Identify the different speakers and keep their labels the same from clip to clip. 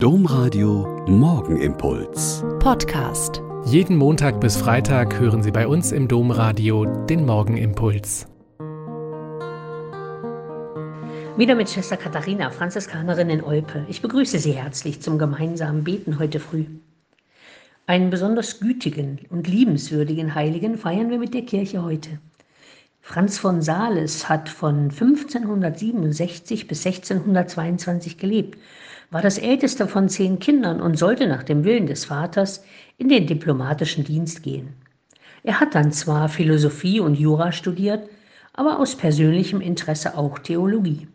Speaker 1: Domradio Morgenimpuls.
Speaker 2: Podcast.
Speaker 3: Jeden Montag bis Freitag hören Sie bei uns im Domradio den Morgenimpuls.
Speaker 4: Wieder mit Schwester Katharina, Franziskanerin in Olpe. Ich begrüße Sie herzlich zum gemeinsamen Beten heute früh. Einen besonders gütigen und liebenswürdigen Heiligen feiern wir mit der Kirche heute. Franz von Sales hat von 1567 bis 1622 gelebt war das älteste von zehn Kindern und sollte nach dem Willen des Vaters in den diplomatischen Dienst gehen. Er hat dann zwar Philosophie und Jura studiert, aber aus persönlichem Interesse auch Theologie.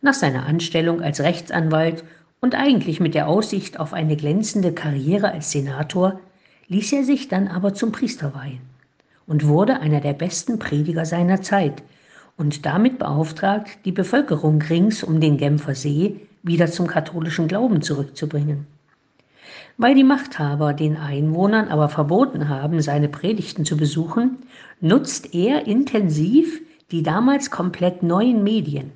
Speaker 4: Nach seiner Anstellung als Rechtsanwalt und eigentlich mit der Aussicht auf eine glänzende Karriere als Senator ließ er sich dann aber zum Priester weihen und wurde einer der besten Prediger seiner Zeit und damit beauftragt, die Bevölkerung rings um den Genfer See wieder zum katholischen Glauben zurückzubringen. Weil die Machthaber den Einwohnern aber verboten haben, seine Predigten zu besuchen, nutzt er intensiv die damals komplett neuen Medien.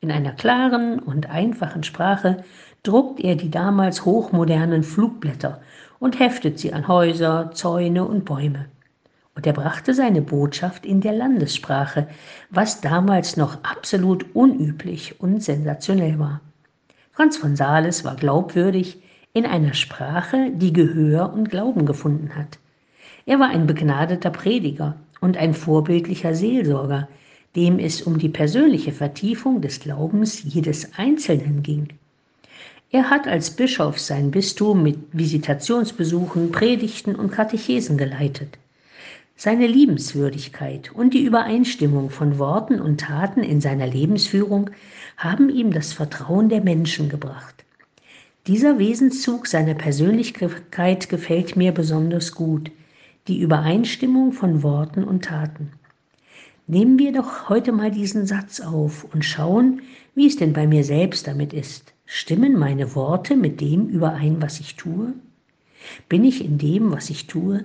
Speaker 4: In einer klaren und einfachen Sprache druckt er die damals hochmodernen Flugblätter und heftet sie an Häuser, Zäune und Bäume. Und er brachte seine Botschaft in der Landessprache, was damals noch absolut unüblich und sensationell war. Franz von Sales war glaubwürdig in einer Sprache, die Gehör und Glauben gefunden hat. Er war ein begnadeter Prediger und ein vorbildlicher Seelsorger, dem es um die persönliche Vertiefung des Glaubens jedes Einzelnen ging. Er hat als Bischof sein Bistum mit Visitationsbesuchen, Predigten und Katechesen geleitet. Seine Liebenswürdigkeit und die Übereinstimmung von Worten und Taten in seiner Lebensführung haben ihm das Vertrauen der Menschen gebracht. Dieser Wesenszug seiner Persönlichkeit gefällt mir besonders gut, die Übereinstimmung von Worten und Taten. Nehmen wir doch heute mal diesen Satz auf und schauen, wie es denn bei mir selbst damit ist. Stimmen meine Worte mit dem überein, was ich tue? Bin ich in dem, was ich tue,